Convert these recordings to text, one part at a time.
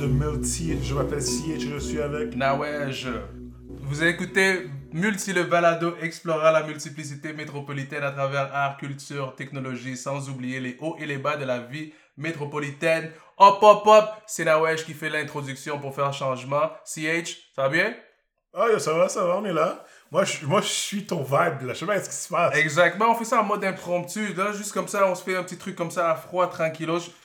de Multi. Je m'appelle CH et je suis avec. Nawej. Vous écoutez Multi le balado explorant la multiplicité métropolitaine à travers art, culture, technologie, sans oublier les hauts et les bas de la vie métropolitaine. Hop, hop, hop, c'est Nawej qui fait l'introduction pour faire changement. CH, ça va bien? Ah, ça va, ça va, on est là. Moi, je, moi, je suis ton vibe, là. Je sais pas ce qui se passe. Exactement, on fait ça en mode impromptu. Là, juste comme ça, on se fait un petit truc comme ça à froid,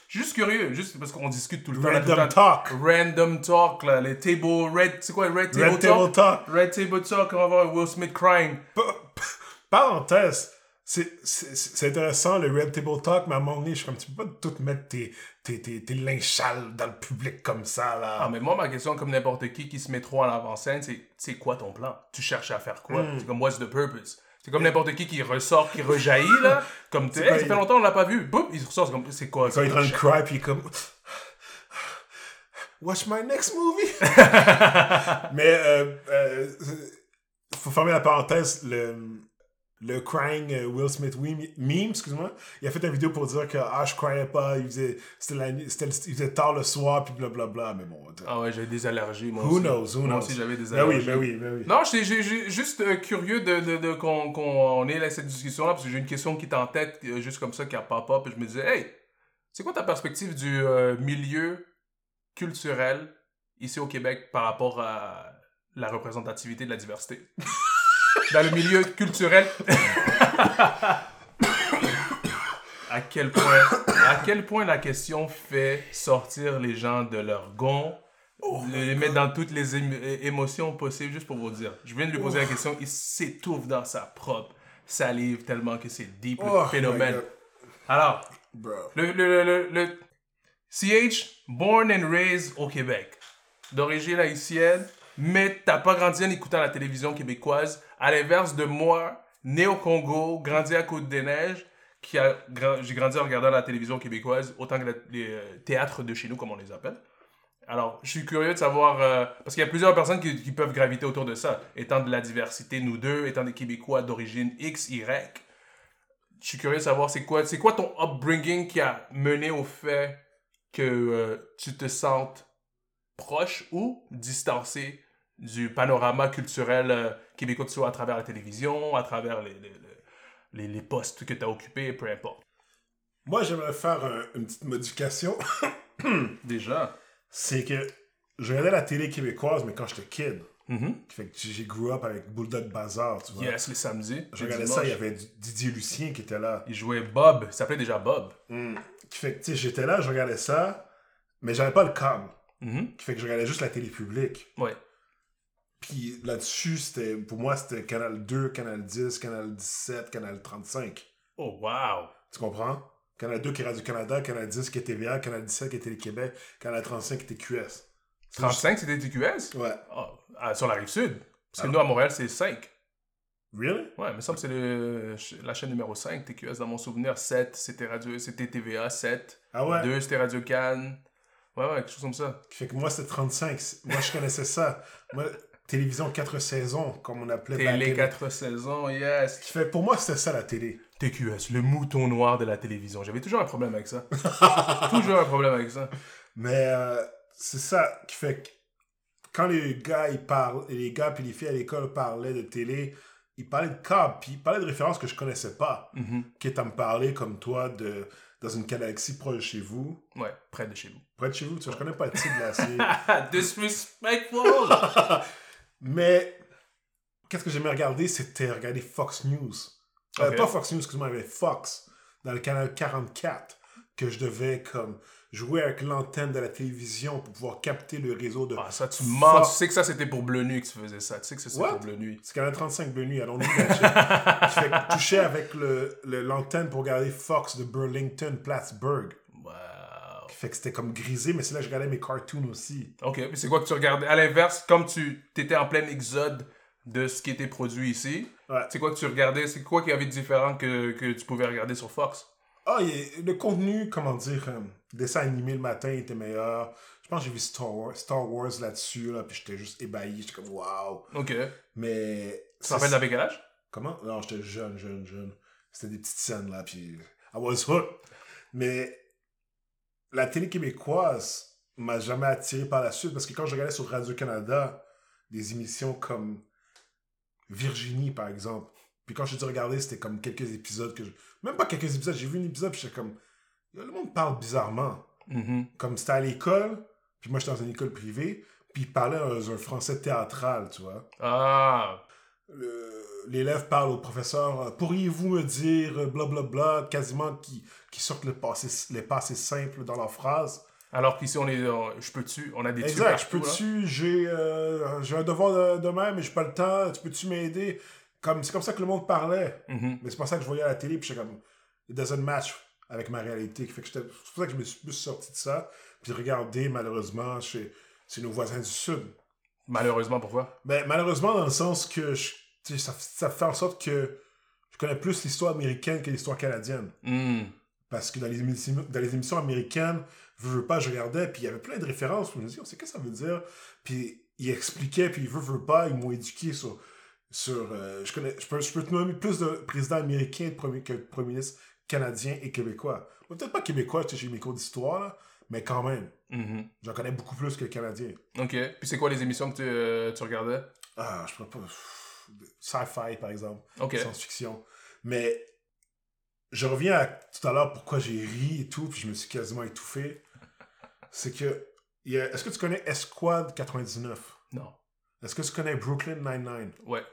Juste curieux, juste parce qu'on discute tout le temps. Random talk. Random talk, là, les table, red, c'est quoi, red table Red talk? Table Talk? Red table talk, on va voir Will Smith crying. Pa- Parenthèse, c'est c'est- c'est intéressant le Red Table Talk, mais à un moment donné, je suis comme, tu peux pas tout mettre tes, tes, tes, tes linges sales dans le public comme ça, là. Ah, mais moi, ma question, comme n'importe qui qui se met trop en avant-scène, c'est c'est quoi ton plan? Tu cherches à faire quoi? Hmm. C'est comme, what's the purpose? C'est comme n'importe qui qui ressort, qui rejaillit, là. Comme, tu sais, hey, ça fait longtemps, on l'a pas vu. Boum, il ressort, c'est comme, c'est quoi? Quand il est en train de cry, puis comme... Watch my next movie. Mais, euh, euh, faut fermer la parenthèse, le, le crying euh, Will Smith meme, excuse-moi, il a fait une vidéo pour dire que, ah, je croyais pas, il faisait, c'était la c'était il faisait tard le soir, puis blablabla, mais bon, Ah ouais, j'ai des allergies, moi who aussi. knows, who Moi knows. aussi, j'avais des Ben oui, allergies. ben oui, ben oui. Non, j'étais juste euh, curieux de, de, de- qu'on qu'on ait là, cette discussion-là, parce que j'ai une question qui est en tête, euh, juste comme ça, qui a pop-up, et je me disais, hey, c'est quoi ta perspective du euh, milieu culturel ici au Québec par rapport à la représentativité de la diversité? Dans le milieu culturel. à quel point à quel point la question fait sortir les gens de leur gond les mettre dans toutes les émotions possibles juste pour vous dire. Je viens de lui poser la question il s'étouffe dans sa propre salive tellement que c'est deep le Oh my phénomène. Alors Bro. le, le, le, le- le- CH born and raised au Québec. D'origine haïtienne mais t'as pas grandi en écoutant la télévision québécoise à l'inverse de moi né au Congo grandi à Côte-des-Neiges qui a j'ai grandi en regardant la télévision québécoise autant que les euh, théâtres de chez nous comme on les appelle alors, je suis curieux de savoir, euh, parce qu'il y a plusieurs personnes qui, qui peuvent graviter autour de ça, étant de la diversité, nous deux, étant des Québécois d'origine X, Y. Je suis curieux de savoir c'est quoi, c'est quoi ton upbringing qui a mené au fait que euh, tu te sentes proche ou distancé du panorama culturel euh, québécois, que soit à travers la télévision, à travers les, les, les, les postes que tu as occupés, peu importe. Moi, j'aimerais faire un- une petite modification. Déjà. C'est que je regardais la télé québécoise, mais quand j'étais kid. Mhm. Fait que j'ai grew up avec Bulldog Bazar, tu vois. Yes, les samedis. Je regardais ça, il y avait Didier Lucien qui était là. Il jouait Bob, il s'appelait déjà Bob. Qui fait que, tu sais, j'étais là, je regardais ça, mais j'avais pas le câble. Mhm. Qui fait que je regardais juste la télé publique. Ouais. Puis là-dessus, c'était, pour moi, c'était Canal 2, Canal 10, Canal 17, Canal 35. Oh, wow. Tu comprends? Canal 2 qui est Radio-Canada, Canal 10 qui est TVA, Canal 17 qui est Télé-Québec, Canal 35 qui était QS. 35, c'était TQS? Ouais. Ah, ah, sur la rive sud. Parce que Ah. nous, à Montréal, c'est 5. Really? Ouais, il me semble que c'est le- la chaîne numéro 5, TQS, dans mon souvenir. 7, c'était radio, c'était TVA, 7. Ah ouais? 2, c'était Radio Cannes. Ouais, ouais, quelque chose comme ça. Fait que moi, c'était 35. Moi, je connaissais ça. Moi, télévision 4 saisons, comme on appelait back Télé in- 4 saisons, yes. Qui fait, pour moi, c'était ça la télé. TQS, le mouton noir de la télévision. J'avais toujours un problème avec ça. toujours un problème avec ça. Mais euh, c'est ça qui fait que quand les gars, ils parlent, les gars puis les filles à l'école parlaient de télé, ils parlaient de câble, puis ils parlaient de références que je connaissais pas. Mhm. Qui est à me parler comme toi de dans une galaxie proche de chez vous. Ouais, près de chez vous. Près de chez vous, tu vois, je connais pas le titre de la série. Disrespectful! Mais qu'est-ce que j'aimais regarder, c'était regarder Fox News. Euh, Ok. pas Fox News, excuse-moi, mais Fox, dans le canal 44, que je devais comme jouer avec l'antenne de la télévision pour pouvoir capter le réseau de... Ah, ça, tu mens. Tu sais que ça, c'était pour Bleu Nuit que tu faisais ça. Tu sais que c'était pour Bleu Nuit. C'est canal 35 de nuit, allons-nous je touchais avec le- le- l'antenne pour regarder Fox de Burlington, Plattsburgh. Fait que c'était comme grisé, mais c'est là que je regardais mes cartoons aussi. Ok, mais c'est quoi que tu regardais? À l'inverse, comme tu étais en plein exode de ce qui était produit ici, Ouais. c'est quoi que tu regardais? C'est quoi qu'il y avait de différent que, que tu pouvais regarder sur Fox? Ah, le contenu, comment dire, euh, dessin animé le matin était meilleur. Je pense que j'ai vu Star Wars, Star Wars là-dessus, là, puis j'étais juste ébahi. J'étais comme, waouh. Ok. Tu Mais. te rappelles d'avec quel âge? Comment? Non, j'étais jeune, jeune, jeune. C'était des petites scènes là, puis I was hooked. Mais la télé québécoise, m'a jamais attiré par la suite parce que quand je regardais sur Radio-Canada des émissions comme Virginie, par exemple, puis quand je dis regarder, c'était comme quelques épisodes que je... Même pas quelques épisodes, j'ai vu un épisode, puis j'étais comme... Le monde parle bizarrement. Mhm. Comme c'était à l'école, puis moi j'étais dans une école privée, puis il parlait dans un français théâtral, tu vois. Ah. Le- L'élève parle au professeur, euh, pourriez-vous me dire euh, blablabla, quasiment qui, qui sortent les passés, les passés simples dans leur phrase. Alors qu'ici, on est. euh, je peux-tu On a des Exact, je peux-tu, j'ai euh, j'ai un devoir de, demain, mais j'ai pas le temps, tu peux-tu m'aider? Comme, c'est comme ça que le monde parlait. Mhm. Mais c'est pas ça que je voyais à la télé, puis j'étais comme, it doesn't match avec ma réalité. Fait que j'étais- c'est pour ça que je me suis plus sorti de ça, puis regardé, malheureusement, chez, chez nos voisins du Sud. Malheureusement, pourquoi? Mais malheureusement, dans le sens que je- ça, ça fait en sorte que je connais plus l'histoire américaine que l'histoire canadienne. Hmm. Parce que dans les émissions, dans les émissions américaines, je veux pas, je regardais, puis il y avait plein de références. Puis je me disais, oh, c'est que ça veut dire? Puis il expliquait, puis veut, veut pas, ils m'ont éduqué sur. sur euh, je, connais, je, peux, je peux te nommer plus de présidents américains que de premiers ministres canadiens et québécois. Peut-être pas québécois, j'ai mes cours d'histoire, là, mais quand même, Mhm. j'en connais beaucoup plus que les Canadiens. Ok. Puis c'est quoi les émissions que tu, euh, tu regardais? Ah, je peux pas. Sci-fi, par exemple. Ok. science-fiction. Mais je reviens à tout à l'heure pourquoi j'ai ri et tout, puis je me suis quasiment étouffé. C'est que. il y a- Est-ce que tu connais Esquad 99 Non. Est-ce que tu connais Brooklyn Nine-Nine? Ouais.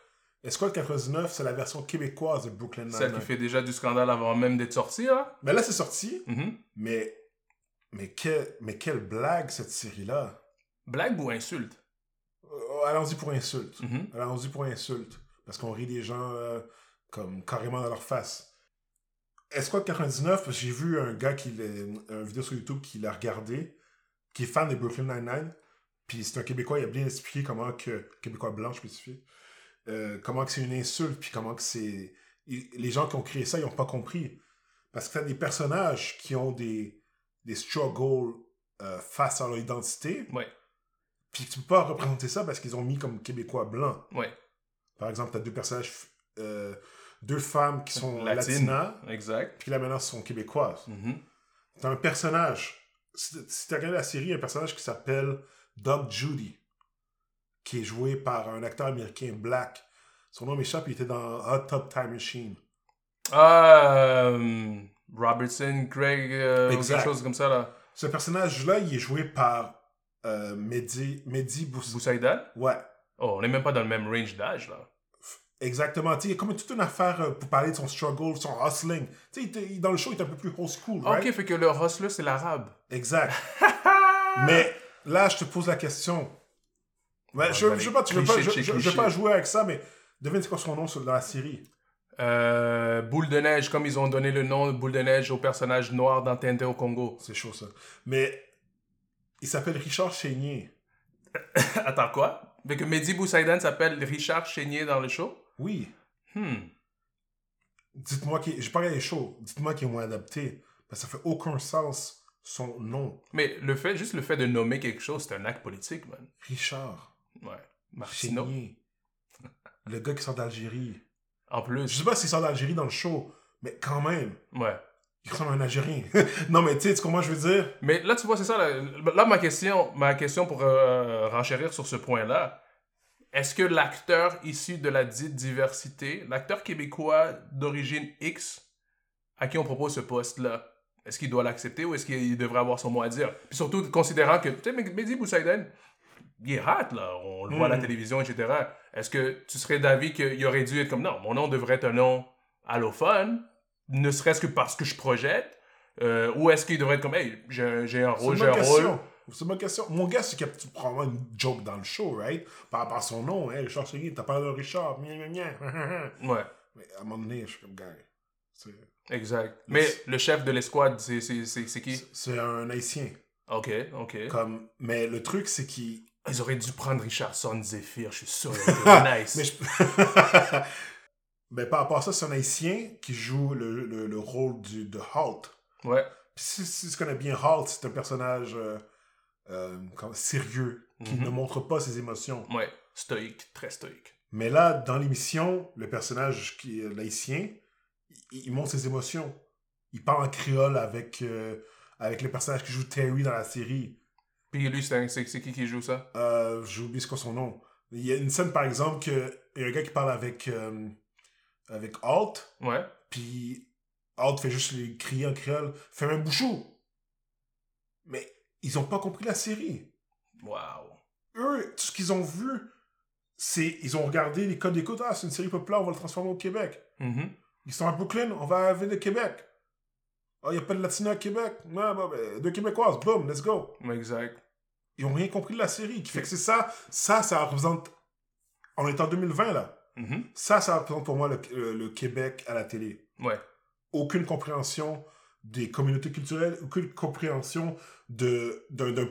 Esquad 99, c'est la version québécoise de Brooklyn Celle Nine-Nine. qui fait déjà du scandale avant même d'être sortie, là? Mais là, c'est sorti, Mhm. mais. Mais, quelle, mais quelle blague cette série-là Blague ou insulte? Euh, Allons-y pour insulte. Mhm. Allons-y pour insulte. Parce qu'on rit des gens euh, comme carrément dans leur face. Esquad 99, parce que j'ai vu un gars qui un vidéo sur YouTube qui l'a regardé, qui est fan de Brooklyn Nine-Nine. Puis c'est un Québécois, il a bien expliqué comment que. Québécois blanc, je spécifie. euh, comment que c'est une insulte, puis comment que c'est. Les gens qui ont créé ça, ils n'ont pas compris. Parce que t'as des personnages qui ont des, des struggles euh, face à leur identité, Ouais. puis tu peux pas représenter ça parce qu'ils ont mis comme Québécois blanc. Ouais. Par exemple, tu as deux personnages, euh, deux femmes qui sont Latine. latinas, Exact. puis là maintenant sont québécoises. Mhm. Tu as un personnage, si tu regardé la série, il y a un personnage qui s'appelle Doug Judy, qui est joué par un acteur américain black. Son nom m'échappe, il était dans Hot Tub Time Machine. Ah, Robertson, Craig, euh, ou quelque chose comme ça, là. Ce personnage-là, il est joué par euh, Mehdi, Mehdi Bous- Boussaïdan Ouais, Oh, on n'est même pas dans le même range d'âge, là. exactement. Il y a comme toute une affaire euh, pour parler de son struggle, son hustling. Tu sais, il était- il- dans le show, il est un peu plus old school, right? Ok, fait que le hustler, c'est l'arabe. Exact. mais là, je te pose la question. Ouais, Ah, je, je, veux pas, je, veux cliché pas, je, de chez je- je veux cliché. pas jouer avec ça, mais devine quoi son nom dans la série? Euh, Boule de neige, comme ils ont donné le nom de Boule de neige au personnage noir dans TNT au Congo. C'est chaud, ça. Mais il s'appelle Richard Chénier. Attends, quoi? Fait que Mehdi Boussaïdan s'appelle Richard Chénier dans le show? Oui. Hmm. Dites-moi qu'il... J'ai pas regardé les shows. Dites-moi qu'il est moins adapté. Parce que ça fait aucun sens, son nom. Mais le fait, juste le fait de nommer quelque chose, c'est un acte politique, man. Richard Ouais. Martino. Chénier. Le gars qui sort d'Algérie. En Je plus. sais pas s'il sort d'Algérie dans le show, mais quand même, Ouais. il ressemble à un Algérien. non, mais tu sais, comprends, je veux dire? Mais là, tu vois, c'est ça. Là, Là, ma question, ma question pour euh, renchérir sur ce point-là, est-ce que l'acteur issu de la dite diversité, l'acteur québécois d'origine X, à qui on propose ce poste-là, est-ce qu'il doit l'accepter ou est-ce qu'il devrait avoir son mot à dire? Puis surtout, considérant que, tu sais, Mehdi Boussaïden, il est hot, là. On le voit à la Mm. télévision, etc. Est-ce que tu serais d'avis qu'il aurait dû être comme, non, mon nom devrait être un nom allophone, ne serait-ce que parce que je projette, euh, ou est-ce qu'il devrait être comme, hey, j'ai un, j'ai un C'est rôle, j'ai un rôle? question. C'est bonne question. Mon gars, c'est qu'il y a probablement une joke dans le show, right? Par rapport à son nom, hein, Richard Chénier, t'as parlé de Richard, gna gna gna. Ouais, Mais à un moment donné, je suis comme, gars, exact. Mais le chef de l'escouade, c'est, c'est, c'est, c'est qui? c'est un haïtien. Ok, ok. Comme, mais le truc, c'est qu'il. Ils auraient dû prendre Richardson Zephyr, je suis sûr. nice. Mais je... par rapport à ça, c'est un haïtien qui joue le, le, le rôle du, de Halt. Ouais. Puis si, si tu connais bien Halt, c'est un personnage euh, euh, comme sérieux, qui Mhm. ne montre pas ses émotions. Ouais, stoïque, très stoïque. Mais là, dans l'émission, le personnage qui est l'haïtien, il, il montre ses émotions. Il parle en créole avec, euh, avec le personnage qui joue Terry dans la série. Puis lui, c'est qui qui joue ça? Euh, J'ai oublié ce qu'est son nom. Il y a une scène, par exemple, que il y a un gars qui parle avec, euh, avec Alt, Ouais. puis Alt fait juste les crier en créole, fait un bouchou. Mais ils ont pas compris la série. Wow. Eux, tout ce qu'ils ont vu, c'est ils ont regardé les codes d'écoute. Ah, c'est une série populaire, on va le transformer au Québec. Mhm. Ils sont à Brooklyn, on va à la ville de Québec. Ah, il n'y a pas de Latino à Québec. Ouais, bah, ben, deux Québécoises, boom, let's go. Exact. Ils ont rien compris de la série. Qui fait que c'est ça, ça, ça représente. On est en 2020 là. Mhm. Ça, ça représente pour moi le, le- le Québec à la télé. Ouais. Aucune compréhension des communautés culturelles, aucune compréhension d'un,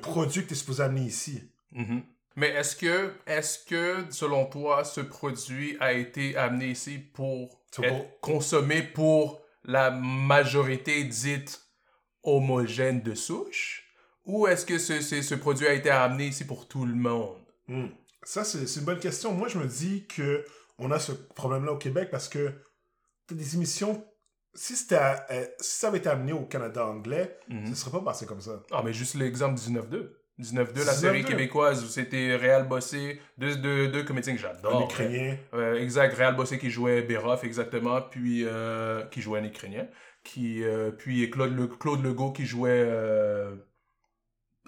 produit que tu es supposé amener ici. Mhm. Mais est-ce que, est-ce que, selon toi, ce produit a été amené ici pour être pour- consommé pour la majorité dite homogène de souche? Ou est-ce que ce, ce, ce produit a été amené ici pour tout le monde? Hmm. Ça, c'est, une bonne question. Moi, je me dis que on a ce problème-là au Québec parce que t'as des émissions. Si, euh, si ça avait été amené au Canada anglais, Mhm. ça serait pas passé comme ça. Ah, mais juste l'exemple 19-2. 19-2, la 19-2. série québécoise où c'était Réal Bossé, deux, deux, deux comédiens que Un j'adore. Ukrainien. Euh, exact, Réal Bossé qui jouait Béroff, exactement, puis euh, qui jouait un Ukrainien. Qui, euh, puis Claude, Le- Claude Legault qui jouait euh,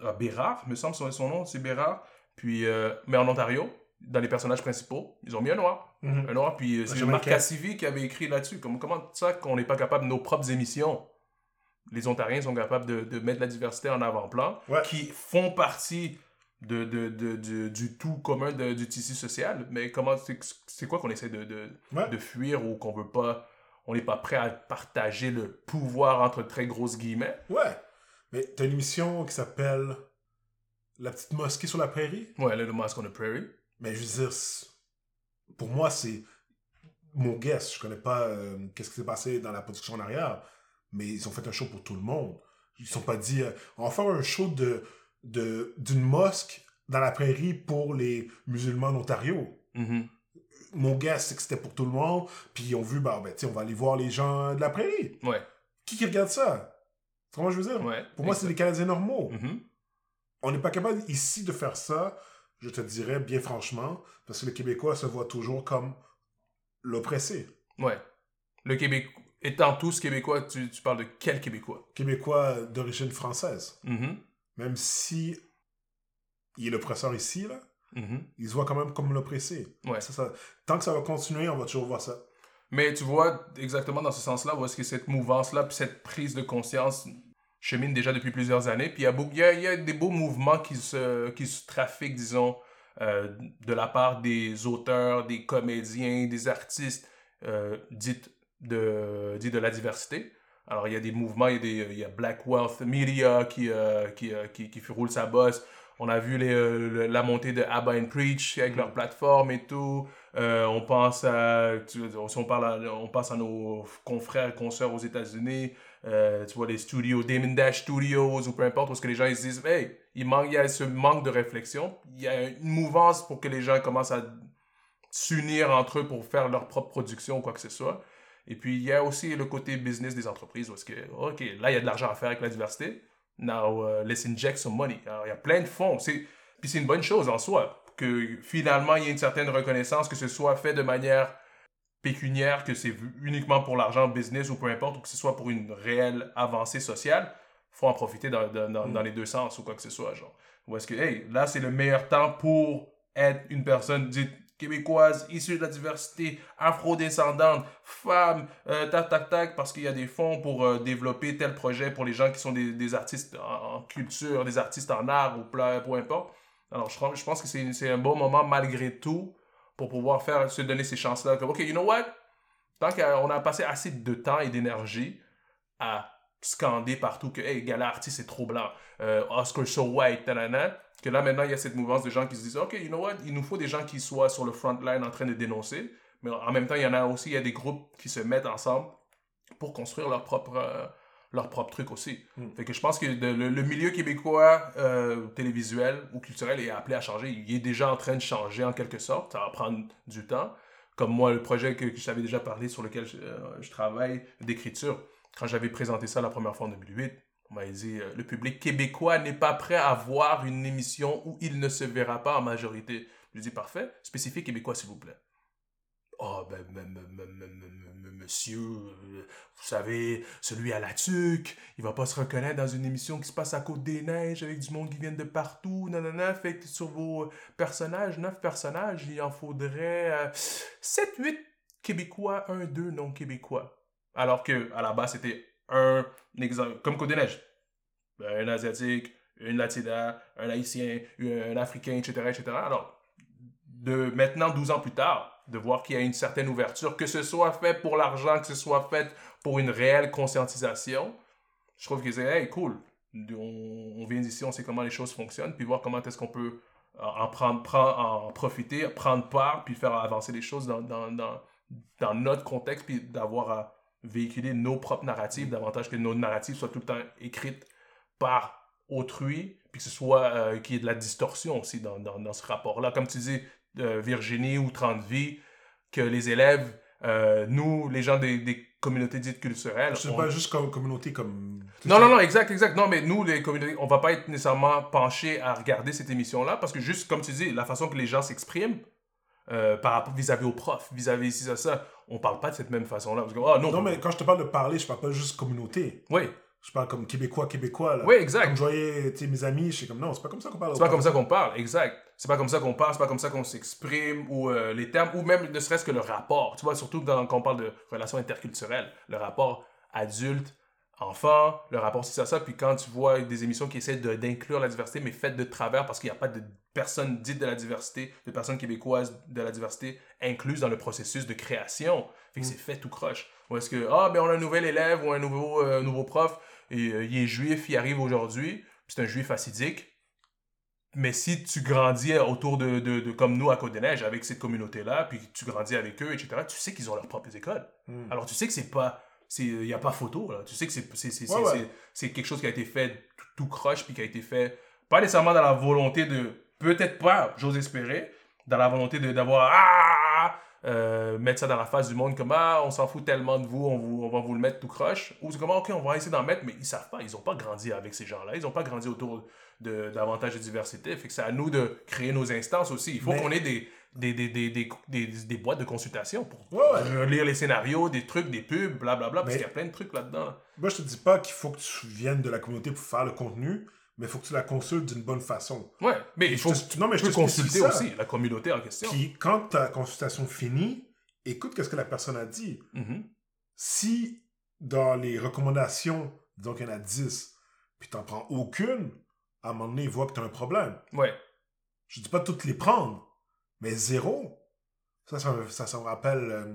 ah, Bérard, me semble son, son nom, c'est Bérard. Puis, mais en Ontario, dans les personnages principaux, ils ont mis un noir. Mhm. Un noir, puis c'est. Marc Cassivi qui avait écrit là-dessus. Comment, comment ça qu'on n'est pas capable de nos propres émissions? Les Ontariens sont capables de, de mettre la diversité en avant-plan, Ouais. qui font partie de, de, de- du- du tout commun du tissu social. Mais comment c'est quoi qu'on essaie de, de, Ouais. de fuir ou qu'on veut pas on n'est pas prêt à partager le pouvoir entre très grosses guillemets? Ouais. Mais t'as une émission qui s'appelle La petite mosquée sur la prairie. Ouais, Little Mosque on the Prairie. Mais je veux dire, pour moi, c'est mon guess. Je connais pas euh, qu'est-ce qui s'est passé dans la production en arrière, mais ils ont fait un show pour tout le monde. Ils se sont pas dit, euh, on va faire un show de de- d'une mosque dans la prairie pour les musulmans d'Ontario. Mhm. Mon guess, c'est que c'était pour tout le monde. Puis ils ont vu, bah, ben, on va aller voir les gens de la prairie. Ouais, Qui qui regarde ça? Comment je veux dire? ouais. Pour moi, c'est les Canadiens normaux. Mhm. On n'est pas capable ici de faire ça, je te dirais bien franchement, parce que le Québécois se voit toujours comme l'oppressé. Ouais. Le Québec, étant tous québécois, tu, tu parles de quel québécois? Québécois d'origine française. Mhm. Même si il est l'oppresseur ici, là, Mhm. il se voit quand même comme l'oppressé. Ouais. Ça, ça- tant que ça va continuer, on va toujours voir ça. Mais tu vois, exactement dans ce sens-là, où est-ce que cette mouvance-là, puis cette prise de conscience chemine déjà depuis plusieurs années. Puis y y il y a des beaux mouvements qui se, qui se trafiquent, disons, euh, de la part des auteurs, des comédiens, des artistes euh, dites de, dits de la diversité. Alors, il y a des mouvements, il y a, des, il y a Black Wealth Media qui, euh, qui, euh, qui, qui roule sa bosse. On a vu les, euh, la montée de Abba and Preach avec leur plateforme et tout. Euh, on pense à, tu- si on parle, à- on pense à nos confrères et consoeurs aux États-Unis. Euh, tu vois les studios, Damon Dash Studios ou peu importe, où ce que les gens ils se disent, hey, il manque, il y a ce manque de réflexion. Il y a une mouvance pour que les gens commencent à s'unir entre eux pour faire leur propre production ou quoi que ce soit. Et puis, il y a aussi le côté business des entreprises, où est-ce que, OK, là, il y a de l'argent à faire avec la diversité. Now, uh, let's inject some money. Alors, il y a plein de fonds. C'est- Puis c'est une bonne chose en soi, que finalement, il y ait une certaine reconnaissance, que ce soit fait de manière pécuniaire, que c'est uniquement pour l'argent, business ou peu importe, ou que ce soit pour une réelle avancée sociale. faut en profiter dans, dans, dans- dans les deux sens ou quoi que ce soit, genre. Ou est-ce que, hey, là, c'est le meilleur temps pour être une personne dite québécoise, issue de la diversité, afro-descendante, femme, euh, tac, tac, tac, parce qu'il y a des fonds pour euh, développer tel projet pour les gens qui sont des, artistes en, culture, des artistes en art ou peu importe. Alors, je, pense que c'est c'est un bon moment malgré tout pour pouvoir se donner ces chances-là. OK, you know what? Tant qu'on a passé assez de temps et d'énergie à scander partout que, hey, gars, l'artiste est trop blanc, euh, Oscar so white, nanana, que là, maintenant, il y a cette mouvance de gens qui se disent, OK, you know what? Il nous faut des gens qui soient sur le front line en train de dénoncer. Mais en même temps, il y en a aussi, il y a des groupes qui se mettent ensemble pour construire leur propre, euh, leur propre truc aussi. Mm. Fait que je pense que de- le, le milieu québécois euh, télévisuel ou culturel est appelé à changer. Il est déjà en train de changer en quelque sorte. Ça va prendre du temps. Comme moi, le projet que, que je t'avais déjà parlé, sur lequel je, euh, je travaille, d'écriture, quand j'avais présenté ça la première fois en 2008, On m'a dit, euh, le public québécois n'est pas prêt à voir une émission où il ne se verra pas en majorité. Je dis, parfait, spécifique québécois, s'il vous plaît. Oh, ben, ben, ben, ben, monsieur, euh, vous savez, celui à la tuque, il va pas se reconnaître dans une émission qui se passe à Côte-des-Neiges avec du monde qui vient de partout, nanana, fait que sur vos personnages, neuf personnages, il en faudrait 7, 8 québécois, 1, 2 non québécois. Alors que, à la base, c'était un exemple, comme Côte-des-Neiges. Ben, un Asiatique, une Latina, un Haïtien, un Africain, etc., etc. Alors, de maintenant, 12 ans plus tard, de voir qu'il y a une certaine ouverture, que ce soit fait pour l'argent, que ce soit fait pour une réelle conscientisation, je trouve que c'est, hey, cool, on, vient d'ici, on sait comment les choses fonctionnent, puis voir comment est-ce qu'on peut en, prendre, prendre, en profiter, prendre part, puis faire avancer les choses dans, dans, dans, dans notre contexte, puis d'avoir à véhiculer nos propres narratives, davantage que nos narratives soient tout le temps écrites par autrui, puis que ce soit euh, qu'il y ait de la distorsion aussi dans, dans, dans ce rapport-là. Comme tu dis, euh, Virginie ou 30 vies, que les élèves, euh, nous, les gens des, des communautés dites culturelles... C'est on- pas juste comme communauté comme. non, non, non, exact, exact. Non, mais nous, les communautés, on va pas être nécessairement penchés à regarder cette émission-là parce que juste, comme tu dis, la façon que les gens s'expriment euh, par rapport vis-à-vis aux profs, vis-à-vis ici, ça, ça, on parle pas de cette même façon-là. Parce que, ah, non, Non, mais quand je te parle de parler, je parle pas juste communauté. Oui, Je parle comme québécois, québécois. Là. oui, exact. Comme je voyais mes amis, je suis comme non, c'est pas comme ça qu'on parle. C'est pas comme ça qu'on parle, exact. C'est pas comme ça qu'on parle, c'est pas comme ça qu'on s'exprime, ou euh, les termes, ou même ne serait-ce que le rapport. Tu vois, surtout dans, quand on parle de relations interculturelles, le rapport adulte-enfant, le rapport c'est ça, ça. Puis quand tu vois des émissions qui essaient d'inclure la diversité, mais faites de travers parce qu'il n'y a pas de personnes dites de la diversité, de personnes québécoises de la diversité incluses dans le processus de création. Fait que c'est fait tout croche. Ou est-ce que, ah, ben on a un nouvel élève ou un nouveau, euh, nouveau prof, et euh, il est juif, il arrive aujourd'hui, c'est un juif acidique. Mais si tu grandis autour de, de, de- comme nous à Côte-des-Neiges, avec cette communauté-là, puis tu grandis avec eux, etc., tu sais qu'ils ont leurs propres écoles. Hmm. Alors tu sais que c'est pas. Il n'y a pas photo, là. Tu sais que c'est Ouais, ouais. quelque chose qui a été fait tout, tout croche, puis qui a été fait, pas nécessairement dans la volonté de. Peut-être pas, j'ose espérer, dans la volonté de- d'avoir. Ah, euh, mettre ça dans la face du monde comme ah on s'en fout tellement de vous on, vous, on va vous le mettre tout croche ou c'est comme Ah, ok on va essayer d'en mettre mais ils savent pas ils ont pas grandi avec ces gens là ils ont pas grandi autour de davantage de diversité fait que c'est à nous de créer nos instances aussi il faut Mais- qu'on ait des des, des, des, des, boîtes de consultation pour euh, lire les scénarios des trucs des pubs blablabla parce qu'il y a plein de trucs là-dedans Moi, je te dis pas qu'il faut que tu viennes de la communauté pour faire le contenu, mais il faut que tu la consultes d'une bonne façon. ouais mais il faut te- non, mais je te consulter ça. aussi la communauté en question Puis quand ta consultation finit, écoute qu'est-ce que la personne a dit. Mhm. Si dans les recommandations, disons qu'il y en a 10, puis t'en prends aucune, à un moment donné, il voit que tu as un problème. ouais Je dis pas toutes les prendre, mais zéro. Ça, ça, me- ça, ça me rappelle, euh,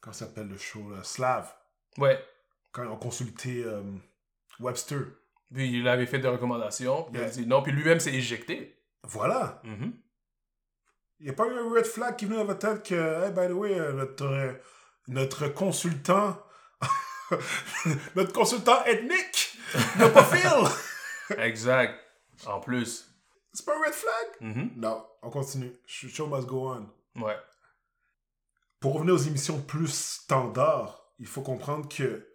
comment ça s'appelle le show, là, Slav, ouais quand ils ont consulté euh, Webster. puis il avait fait des recommandations puis il a dit non puis lui-même s'est éjecté Voilà. Mhm. Il n'y a pas eu un red flag qui venu dans votre tête que, hey, by the way, euh, notre, euh, notre consultant, notre consultant ethnique n'a pas fil. exact en plus C'est pas un red flag? Mhm. Non, on continue. Sh- Show must go on. ouais Pour revenir aux émissions plus standards, il faut comprendre que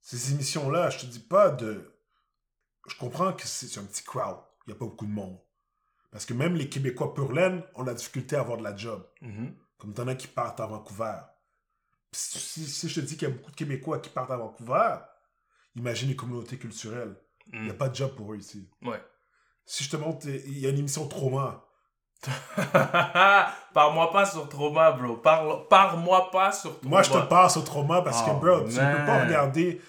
ces émissions-là, je te dis pas de. Je comprends que c'est un petit crowd. Il n'y a pas beaucoup de monde. Parce que même les Québécois pur laine ont la difficulté à avoir de la job. Mhm. Comme t'en as qui partent à Vancouver. Si, si- si je te dis qu'il y a beaucoup de Québécois qui partent à Vancouver, imagine les communautés culturelles. Il n'y a pas de job pour eux ici. ouais Si je te montre, il y a une émission trauma. Parle-moi pas sur Trauma, bro. Parle, parle-moi pas sur Trauma. Moi, je te passe au trauma parce que, Oh, bro, tu ne peux pas man. regarder.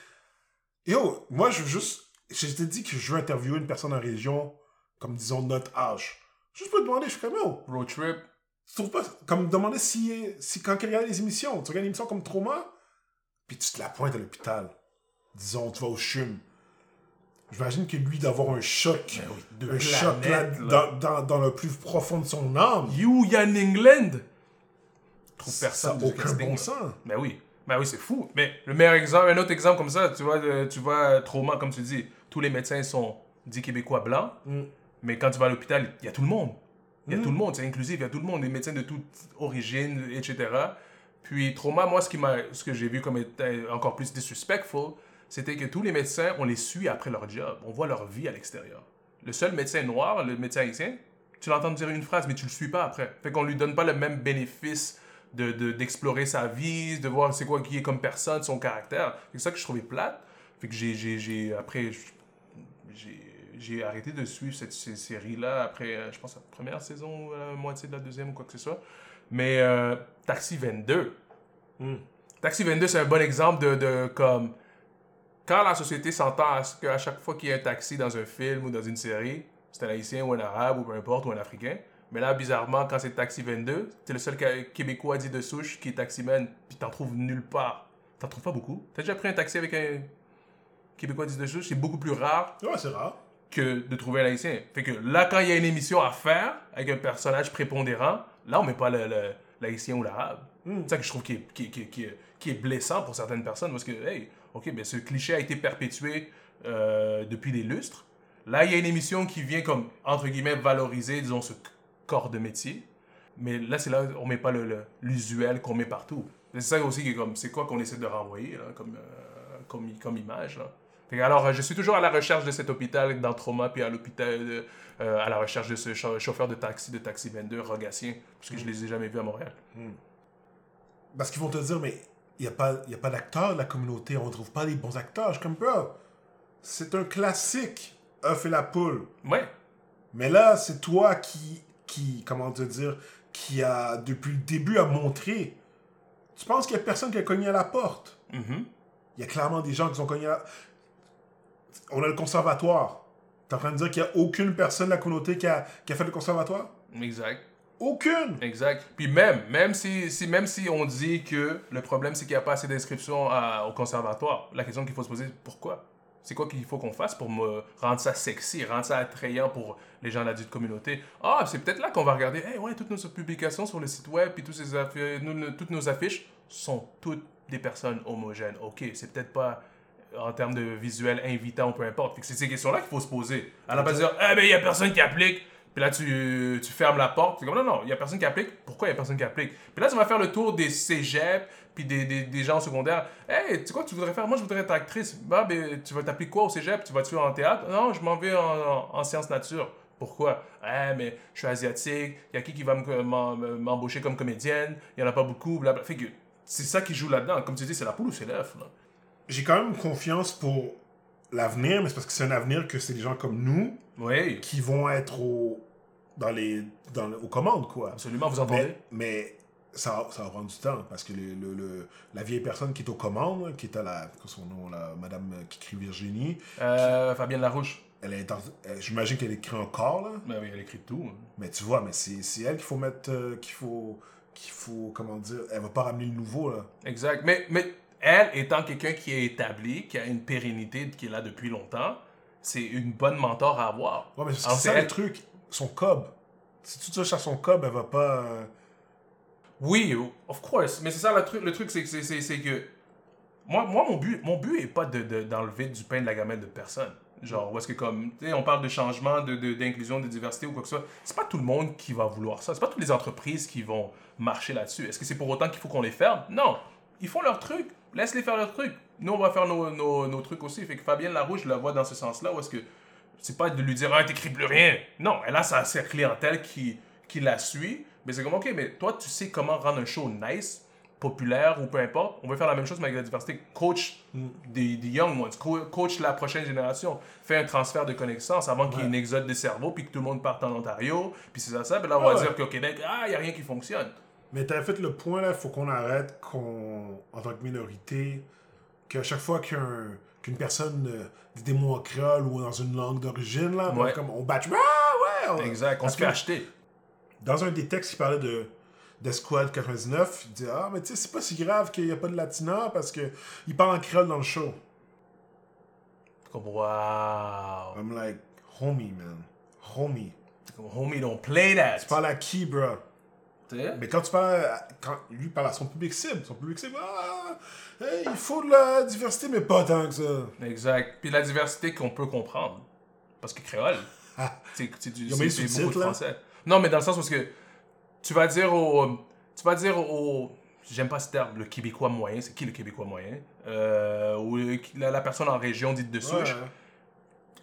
Yo, moi, je veux juste. Je t'ai dit que je veux interviewer une personne en région, comme disons notre âge. Juste pour te demander, je suis comme, yo, Road trip. tu trouves pas. Comme demander si, si quand il regarde les émissions, tu regardes une émission comme Trauma, puis tu te la pointes à l'hôpital. Disons, tu vas au CHUM. J'imagine que lui, d'avoir un choc, Ben oui, de un choc là. Dans, dans, dans le plus profond de son âme, You, Yann England. Trouve ça personne du aucun bon sens. Ben oui. Ben oui, c'est fou. Mais le meilleur exemple, un autre exemple comme ça, tu vois, euh, tu vois, euh, Trauma, comme tu dis, tous les médecins sont dits québécois blancs, Mm. mais quand tu vas à l'hôpital, il y a tout le monde. Il y a Mm. tout le monde, c'est inclusif, il y a tout le monde, des médecins de toute origine, etc. Puis Trauma, moi, ce, qui ce que j'ai vu comme étant encore plus disrespectful, c'était que tous les médecins, on les suit après leur job. On voit leur vie à l'extérieur. Le seul médecin noir, le médecin haïtien, tu l'entends dire une phrase, mais tu le suis pas après. Fait qu'on lui donne pas le même bénéfice de, de- d'explorer sa vie, de voir c'est quoi qui est comme personne, son caractère. C'est ça que je trouvais plate. Fait que j'ai, après, j'ai, arrêté de suivre cette, ces séries-là après, euh, je pense, la première saison, la moitié de la deuxième ou quoi que ce soit. Mais euh, Taxi 22. Hmm. Taxi 22, c'est un bon exemple de, de comme quand la société s'entend à ce qu'à chaque fois qu'il y a un taxi dans un film ou dans une série, c'est un haïtien ou un arabe ou peu importe, ou un africain. Mais là, bizarrement, quand c'est Taxi 22, t'es le seul Québécois dit de souche qui est taximan, puis t'en trouves nulle part. T'en trouves pas beaucoup. T'as déjà pris un taxi avec un Québécois dit de souche, c'est beaucoup plus rare Ouais, c'est rare. que de trouver un haïtien. Fait que là, quand il y a une émission à faire avec un personnage prépondérant, là, on met pas le, le- l'haïtien ou l'arabe. Hmm. C'est ça que je trouve qui est, qui, qui est blessant pour certaines personnes parce que, hey, ok, ben ce cliché a été perpétué euh, depuis des lustres. Là, il y a une émission qui vient comme, entre guillemets, valoriser, disons, ce corps de métier. Mais là, c'est là on met pas le- le- l'usuel qu'on met partout. C'est ça aussi qui est comme, c'est quoi qu'on essaie de renvoyer, là, comme, euh, comme, comme image, là. Fait que alors, euh, je suis toujours à la recherche de cet hôpital dans Trauma, puis à l'hôpital, euh, à la recherche de ce cha- chauffeur de taxi, de Taxi 22, Rogatien, parce que je les ai jamais vus à Montréal. Parce qu'ils vont te dire, mais il n'y a pas, y a pas d'acteurs de la communauté, on ne trouve pas les bons acteurs. Je suis comme, bro, c'est un classique, œuf et la poule. Ouais, Mais là, c'est toi qui, qui, comment te dire, qui a, depuis le début, a montré. Tu penses qu'il n'y a personne qui a cogné à la porte? Mhm. Il y a clairement des gens qui ont cogné à la... On a le conservatoire. T'es en train de dire qu'il n'y a aucune personne de la communauté qui a, qui a fait le conservatoire? exact. Aucune! Exact. Puis même, même si, même si on dit que le problème, c'est qu'il n'y a pas assez d'inscriptions au conservatoire, la question qu'il faut se poser, pourquoi? C'est quoi qu'il faut qu'on fasse pour rendre ça sexy, rendre ça attrayant pour les gens de la dite communauté Ah, c'est peut-être là qu'on va regarder, hey, ouais, toutes nos publications sur le site web, puis toutes nos affiches sont toutes des personnes homogènes. Ok, c'est peut-être pas en termes de visuel invitant ou peu importe. C'est ces questions-là qu'il faut se poser. À la de dire, eh ben, il n'y a personne qui applique. Puis là, tu, tu fermes la porte. C'est comme, non, non, il n'y a personne qui applique. Pourquoi il n'y a personne qui applique? Puis là, tu vas faire le tour des cégeps, puis des, des, des gens secondaires. Hey, tu sais quoi tu voudrais faire? Moi, je voudrais être actrice. Bah, ben, tu vas t'appliquer quoi au cégep? Tu vas-tu en théâtre? Non, je m'en vais en, en, en sciences nature. Pourquoi? Eh, mais je suis asiatique. Il y a qui qui va m'embaucher comme comédienne? Il n'y en a pas beaucoup. Blabla. Fait que c'est ça qui joue là-dedans. Comme tu dis, c'est la poule ou c'est l'œuf. J'ai quand même confiance pour l'avenir, mais c'est parce que c'est un avenir que c'est des gens comme nous Oui, qui vont être au, dans les, dans aux commandes, quoi. absolument. Vous entendez? Mais, mais ça, ça va prendre du temps parce que le, le- le- la vieille personne qui est aux commandes, qui est à la. Son nom, la madame qui écrit Virginie, Euh, Fabienne Larouche. elle est elle- J'imagine qu'elle écrit encore, là. Ben oui, elle écrit tout. hein. Mais tu vois, mais c'est elle qu'il faut mettre. euh, qu'il faut. qu'il faut. Comment dire. Elle va pas ramener le nouveau, là. Exact. Mais, mais elle, étant quelqu'un qui est établi, qui a une pérennité, qui est là depuis longtemps, c'est une bonne mentor à avoir. Ouais, mais c'est ça le truc. Son cob. Si tu touches à son cob, elle va pas. euh, Oui, of course. Mais c'est ça le truc. Le truc, c'est que, moi, moi mon, but, mon but est pas de, de- d'enlever du pain de la gamelle de personne. Genre, où est-ce que comme, tu sais, on parle de changement, de, de- d'inclusion, de diversité ou quoi que ce soit. C'est pas tout le monde qui va vouloir ça. C'est pas toutes les entreprises qui vont marcher là-dessus. Est-ce que c'est pour autant qu'il faut qu'on les ferme? Non. Ils font leur truc. Laisse-les faire leur truc. Nous, on va faire nos, nos, trucs aussi. Fait que Fabienne Larouche, je la vois dans ce sens-là, est-ce que c'est pas de lui dire, ah, t'écris plus rien. Non, elle a sa, sa clientèle qui, qui la suit. Mais c'est comme, ok, mais toi, tu sais comment rendre un show nice, populaire ou peu importe. On va faire la même chose, mais avec la diversité. Coach des, des young ones, co- coach la prochaine génération. Fais un transfert de connaissances avant qu'il y ait Ouais. une exode des cerveaux, puis que tout le monde parte en Ontario, puis c'est ça, ça. Puis là, on va Ouais. dire qu'au Québec, ah, il n'y a rien qui fonctionne. Mais t'as fait le point, là, faut qu'on arrête qu'on, en tant que minorité, qu'à chaque fois qu'un, qu'une personne euh, dit des mots en créole ou dans une langue d'origine, là, Ouais. comme on batch, ah ouais! on- Exact. On se fait acheter. Dans un des textes qui parlait de d'Esquad 99, il dit Ah, mais tu sais, c'est pas si grave qu'il n'y a pas de latina parce que il parle en créole dans le show. Comme, wow. I'm like, homie, man. Homie. Comme, homie, don't play that. Tu parles à qui, bro? Mais quand tu parles, à- quand lui parle à son public cible, son public cible, ah, hey, il faut de la diversité, mais pas tant que ça. Exact. Puis la diversité qu'on peut comprendre. Parce que créole, Ah. c'est beaucoup de là? français. Non, mais dans le sens où que tu vas dire au tu vas dire au j'aime pas ce terme, le Québécois moyen. C'est qui le Québécois moyen? Euh, Ou la, la personne en région dite de souche. Ouais.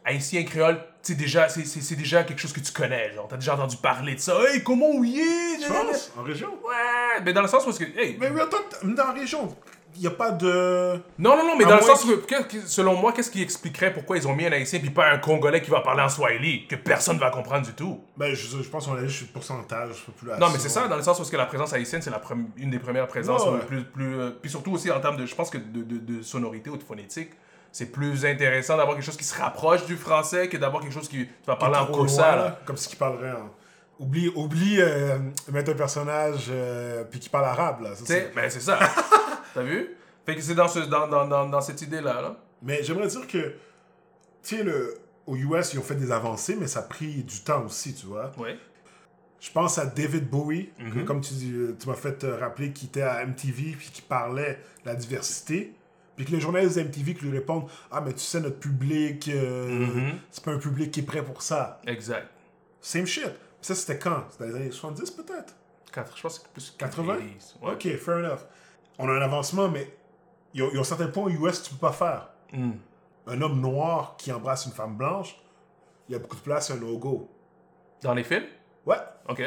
Haïtien créole, c'est déjà, c'est, c'est, c'est déjà quelque chose que tu connais. Genre, t'as déjà entendu parler de ça. Hey, comment on y est Tu penses? En région? Ouais, mais dans le sens où, est-ce que, hey, Mais, attends, dans la région, il n'y a pas de. non, non, non, mais À dans le sens où, que- selon moi, qu'est-ce qui expliquerait pourquoi ils ont mis un Haïtien puis pas un Congolais qui va parler en Swahili, que personne va comprendre du tout? Ben, je, je pense qu'on a juste le pourcentage. Non, mais c'est ça, dans le sens où que la présence haïtienne, c'est la une des premières présences, Ouais, ou ouais. plus, plus, euh, puis surtout aussi en termes de, je pense que de, de, de sonorité ou de phonétique, c'est plus intéressant d'avoir quelque chose qui se rapproche du français que d'avoir quelque chose qui tu vas parler en là. Comme si qu'il parlerait en. Oublie, oublie euh, mettre un personnage euh, puis qui parle arabe, là. Tu c'est- ben c'est ça. T'as vu? Fait que c'est dans, ce, dans, dans, dans, dans cette idée-là, là. Mais j'aimerais dire que, tu sais, le- aux US, ils ont fait des avancées, mais ça a pris du temps aussi, tu vois. Je pense à David Bowie, que, Mhm. comme tu, euh, tu m'as fait rappeler, qui était à MTV puis qui parlait de la diversité. Puis que les journalistes de MTV qui lui répondent Ah, mais tu sais, notre public, euh, Mhm. c'est pas un public qui est prêt pour ça. Exact. Same shit. Ça, c'était quand? C'était dans les années 70 peut-être? Quatre, je pense que c'est plus 80? 80s. Ouais. Ok, fair enough. On a un avancement, mais il y, y a un certain point aux US tu peux pas faire? Hmm. Un homme noir qui embrasse une femme blanche, il y a beaucoup de place, un logo. Dans les films? Ouais. Ok.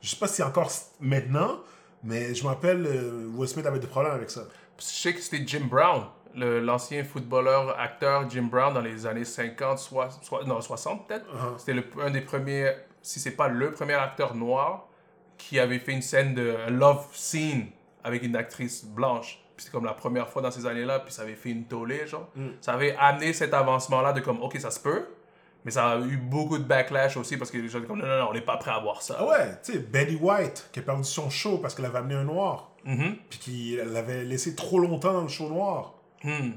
Je sais pas si encore maintenant, mais je m'appelle Will Smith avait des problèmes avec ça. Je sais que c'était Jim Brown, l'ancien footballeur, acteur Jim Brown dans les années 50, soi- soi- non, 60 peut-être. Uh-huh. C'était le- un des premiers, si c'est pas le premier acteur noir qui avait fait une scène de love scene avec une actrice blanche. Puis c'était comme la première fois dans ces années-là, puis ça avait fait une tollée, genre. Mm. Ça avait amené cet avancement-là de comme, ok, ça se peut, mais ça a eu beaucoup de backlash aussi parce que les gens étaient comme, non, non, non, on n'est pas prêt à voir ça. Ah ouais, tu sais, Betty White, qui a perdu son show parce qu'elle avait amené un noir, Mhm. puis qui l'avait laissé trop longtemps dans le show noir. Hmm.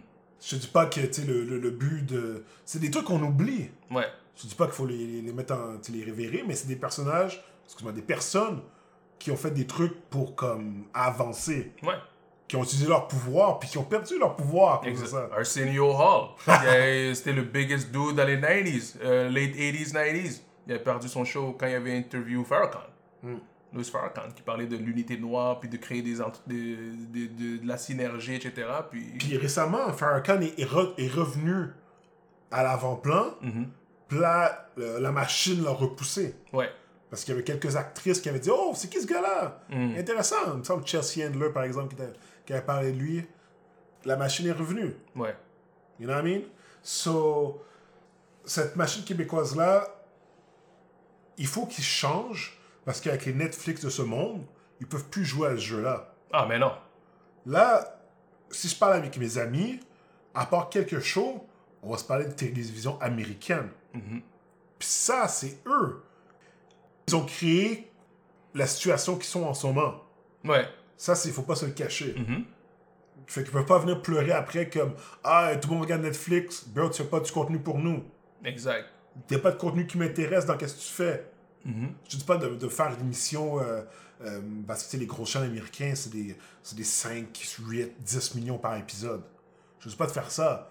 Je dis pas que, le, le, le but de... C'est des trucs qu'on oublie. Ouais. Je dis pas qu'il faut les, les mettre en... les révérer, mais c'est des personnages, excuse-moi, des personnes qui ont fait des trucs pour, comme, avancer. Ouais. Qui ont utilisé leur pouvoir, puis qui ont perdu leur pouvoir pour Exact. ça. Arsenio Hall. C'était le biggest dude dans les 90s, euh, late 80s, 90s. Il a perdu son show quand il avait interview Farrakhan. Hmm. Louis Farrakhan, qui parlait de l'unité noire, puis de créer des, des- de, de la synergie, etc. Puis, Puis récemment, Farrakhan est, est re- est revenu à l'avant-plan, Mhm. puis là, la machine l'a repoussé. Ouais. Parce qu'il y avait quelques actrices qui avaient dit Oh, c'est qui ce gars-là? Mm. Intéressant. Il me semble Chelsea Handler, par exemple, qui, qui avait parlé de lui. La machine est revenue. Ouais. You know what I mean? So, cette machine québécoise-là, il faut qu'il change parce qu'avec les Netflix de ce monde, ils peuvent plus jouer à ce jeu-là. Ah, mais non. Là, si je parle avec mes amis, à part quelques shows, on va se parler de télévision américaine. Mhm. Puis ça, c'est eux. Ils ont créé la situation qu'ils sont en ce moment. Ouais. Ça, il faut pas se le cacher. Mhm. Fait qu'ils peuvent pas venir pleurer après comme Ah, tout le monde regarde Netflix, bro, tu fais pas du contenu pour nous. Exact. Il n'y a pas de contenu qui m'intéresse dans qu'est-ce que tu fais. Mhm. Je dis pas de, de faire une émission euh, euh, parce que les gros chaînes américains, c'est des, c'est des 5, 8, 10 millions par épisode. Je dis pas de faire ça,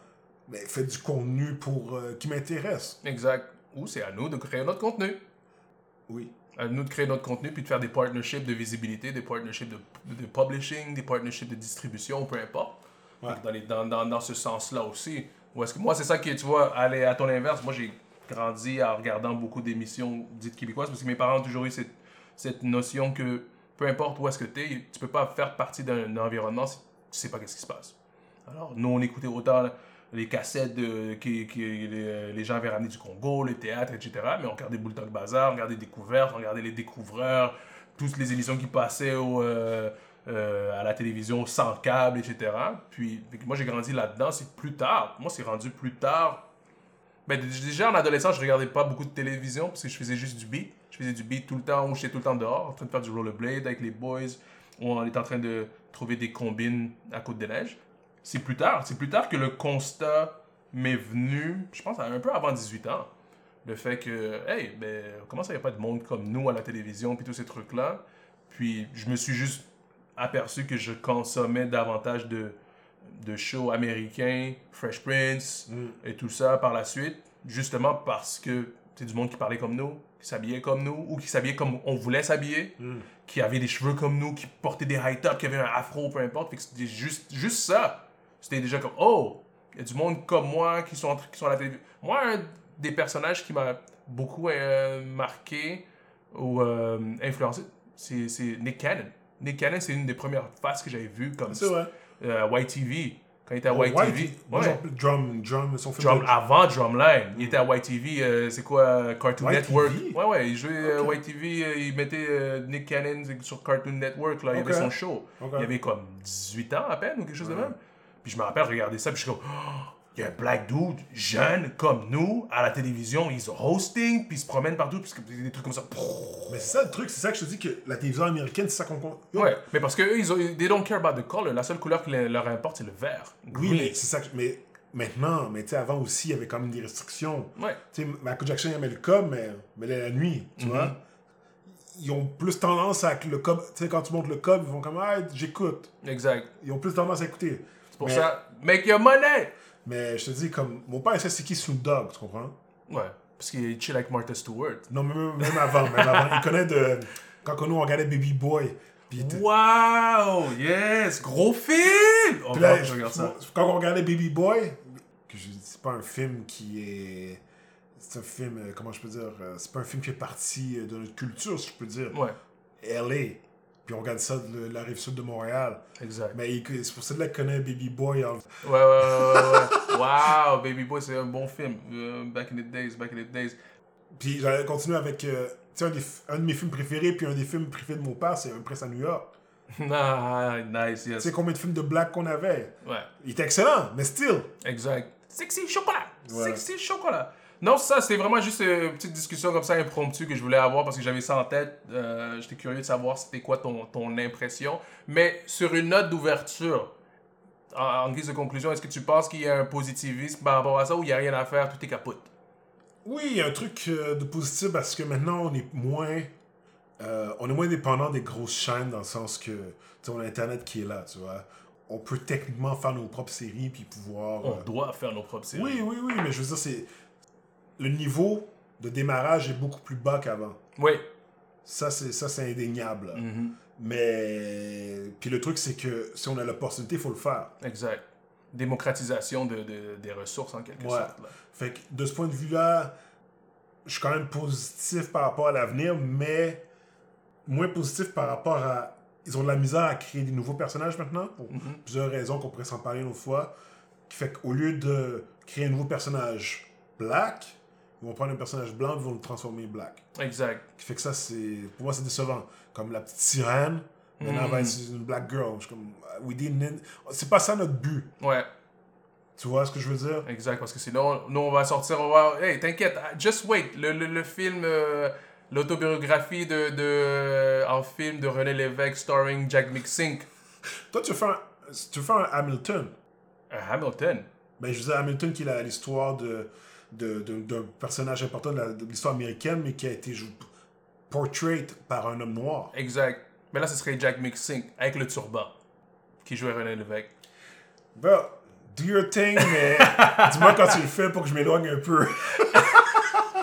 mais fais du contenu pour euh, qui m'intéresse. Exact. Ou c'est à nous de créer notre contenu. Oui. à nous de créer notre contenu puis de faire des partnerships de visibilité, des partnerships de, de publishing, des partnerships de distribution, peu importe. Ouais. Dans, les- dans, dans, dans ce sens-là aussi. Ou est-ce que moi, c'est ça qui, tu vois, aller à ton inverse, moi j'ai grandi en regardant beaucoup d'émissions dites québécoises parce que mes parents ont toujours eu cette, cette notion que peu importe où est-ce que tu es, tu peux pas faire partie d'un environnement si tu sais pas qu'est-ce qui se passe. Alors, nous, on écoutait autant les cassettes de, qui, qui- les, les gens avaient ramené du Congo, le théâtre, etc. Mais on regardait Bulldog Bazar, on regardait Découvertes, on regardait Les Découvreurs, toutes les émissions qui passaient au, euh, euh, à la télévision sans câble, etc. Puis, moi, j'ai grandi là-dedans. C'est plus tard. Moi, c'est rendu plus tard. Ben, déjà, en adolescence, je regardais pas beaucoup de télévision parce que je faisais juste du beat. Je faisais du beat tout le temps, où j'étais tout le temps dehors, en train de faire du rollerblade avec les boys, où on était en train de trouver des combines à Côte-des-Neiges. C'est plus tard. C'est plus tard que le constat m'est venu, je pense un peu avant 18 ans. Le fait que, hey, ben, comment ça, il n'y a pas de monde comme nous à la télévision, puis tous ces trucs-là? Puis je me suis juste aperçu que je consommais davantage de, de shows américains, Fresh Prince Mm. et tout ça par la suite, justement parce que c'est du monde qui parlait comme nous, qui s'habillaient comme nous, ou qui s'habillaient comme on voulait s'habiller, qui avaient des cheveux comme nous, qui portaient des high tops, qui avaient un afro, peu importe. Fait que c'était juste, juste ça. C'était déjà comme, oh, il y a du monde comme moi qui sont, entre- qui sont à la télévision. Moi, un des personnages qui m'a beaucoup euh, marqué ou euh, influencé, c'est Nick Cannon. Nick Cannon, c'est une des premières faces que j'avais vues comme C'est vrai. Euh, YTV. Quand il était à Oh, YTV. White, moi, ouais. Drum, drum, son film. Drum, de- avant Drumline, il était à YTV, euh, c'est quoi, euh, Cartoon YTV? Network? Ouais, ouais, il jouait euh, Ok. YTV, euh, il mettait euh, Nick Cannon sur Cartoon Network, là, il avait son show. Il avait comme 18 ans à peine ou quelque chose de même. Puis je me rappelle regarder ça, puis je suis comme, Oh, y a un black dude, jeune, comme nous, à la télévision, il est hosting, puis il se promène partout, puis des trucs comme ça. Mais c'est ça le truc, c'est ça que je te dis que la télévision américaine, c'est ça qu'on. Ouais, mais parce que eux, ils ont, they don't care about the color. La seule couleur qui leur importe, c'est le vert. Oui, Green. mais c'est ça que. Mais maintenant, mais tu sais, avant aussi, il y avait quand même des restrictions. Ouais. Tu sais, Michael Jackson, il aimait le cob, mais, mais la nuit, tu Mhm. vois. Ils ont plus tendance à que le cob. Tu sais, quand tu montes le cob, ils vont comme, ah, j'écoute. Exact. Ils ont plus tendance à écouter. C'est pour Mais- ça, make your money! Mais je te dis, comme, mon père, c'est qui Snoop Dogg, tu comprends? Ouais, parce qu'il chill avec Martha Stewart. Non, même, même avant, même avant. Il connaît de. Quand nous, on regardait Baby Boy. Wow! Yes! Gros film! Oh, là, je regarde ça. quand on regardait Baby Boy, c'est pas un film qui est. C'est un film, euh, comment je peux dire, euh, c'est pas un film qui fait partie euh, de notre culture, si je peux dire. Ouais, LA. Puis on regarde ça de la rive sud de Montréal. exact. Mais c'est pour ça qu'il connaît Baby Boy. en- Ouais, ouais, ouais, ouais, wow! Baby Boy, c'est un bon film. Euh, back in the days, back in the days. Puis j'allais continuer avec. euh, tu sais, un, des un de mes films préférés, puis un des films préférés de mon père, c'est Un Prince à New York. Ah, nice, Tu yes. sais combien de films de black qu'on avait? Ouais, Il était excellent, mais still. exact. Sexy chocolat! Ouais. Sexy chocolat! Non, ça, c'était vraiment juste une petite discussion comme ça impromptue que je voulais avoir parce que j'avais ça en tête. Euh, J'étais curieux de savoir c'était quoi ton, ton impression. Mais sur une note d'ouverture, en, en guise de conclusion, est-ce que tu penses qu'il y a un positivisme par rapport à ça ou il n'y a rien à faire, tout est capote? Oui, il y a un truc euh, de positif parce que maintenant on est moins. euh, on est moins dépendant des grosses chaînes dans le sens que. On a Internet qui est là, tu vois. On peut techniquement faire nos propres séries puis pouvoir. On euh, doit faire nos propres séries. Oui, oui, oui, mais je veux dire, c'est. Le niveau de démarrage est beaucoup plus bas qu'avant. Oui. Ça, c'est ça, c'est indéniable. Mhm. Mais. Puis le truc, c'est que si on a l'opportunité, il faut le faire. Exact. Démocratisation de, de- des ressources en quelque Ouais. sorte. là. Fait que de ce point de vue-là, je suis quand même positif par rapport à l'avenir, mais moins positif par rapport à. Ils ont de la misère à créer des nouveaux personnages maintenant, pour Mhm. plusieurs raisons qu'on pourrait s'en parler une autre fois. Qui fait qu'au lieu de créer un nouveau personnage black, ils vont prendre un personnage blanc ils vont le transformer black. Exact. Qui fait que ça, c'est. Pour moi, c'est décevant. Comme la petite sirène, maintenant, elle va être une black girl. Je suis comme. We didn't. C'est pas ça notre but. Ouais. Tu vois ce que je veux dire? Exact, parce que sinon, nous, on va sortir, on va... Hey, t'inquiète, just wait. Le, le, le film, euh, l'autobiographie de, de, en film de René Lévesque, starring Jack Mixink, Toi, tu faire un, tu faire un Hamilton? un Hamilton? Ben, je veux dire, Hamilton, qui la- l'histoire de- d'un personnage important de, l'histoire américaine, mais qui a été jou- portrait par un homme noir. Exact. Mais là, ce serait Jack Mixink, avec le turban, qui jouait René Lévesque. Bro, do your thing, mais dis-moi quand tu le fais pour que je m'éloigne un peu.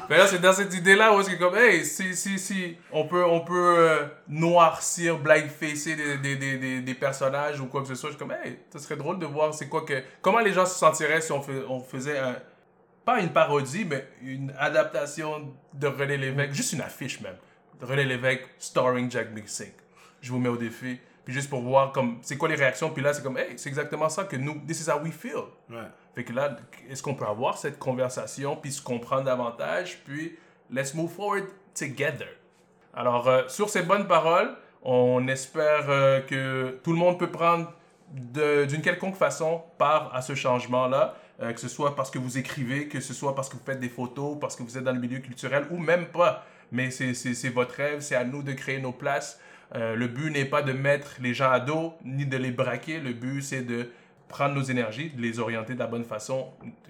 Mais là, c'est dans cette idée-là où c'est comme, hey, si, si, si, on peut, on peut euh, noircir, blackfacer des, des, des, des, des personnages ou quoi que ce soit. Je suis comme, hey, ça serait drôle de voir c'est quoi que. Comment les gens se sentiraient si on, fait, on faisait un. Pas une parodie, mais une adaptation de René Lévesque, juste une affiche même. René Lévesque, starring Jack Mixing. Je vous mets au défi. Puis juste pour voir comme c'est quoi les réactions. Puis là, c'est comme, hey, c'est exactement ça que nous, this is how we feel. Ouais. Fait que là, est-ce qu'on peut avoir cette conversation, puis se comprendre davantage, puis let's move forward together. Alors, euh, sur ces bonnes paroles, on espère euh, que tout le monde peut prendre d'une quelconque façon part à ce changement-là, euh, que ce soit parce que vous écrivez, que ce soit parce que vous faites des photos, parce que vous êtes dans le milieu culturel, ou même pas. Mais c'est- votre rêve, c'est à nous de créer nos places. Euh, le but n'est pas de mettre les gens à dos, ni de les braquer. Le but, c'est de prendre nos énergies, de les orienter de la bonne façon,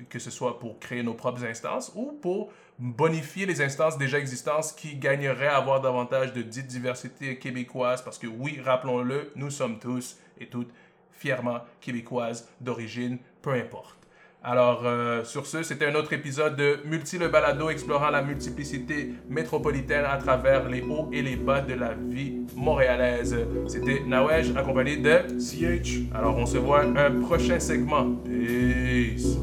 que ce soit pour créer nos propres instances ou pour bonifier les instances déjà existantes qui gagneraient à avoir davantage de dite diversité québécoise. Parce que oui, rappelons-le, nous sommes tous et toutes fièrement québécoises d'origine, peu importe. Alors, euh, sur ce, c'était un autre épisode de Multi le balado explorant la multiplicité métropolitaine à travers les hauts et les bas de la vie montréalaise. C'était Nawej accompagné de CH. Alors, on se voit un prochain segment. Peace.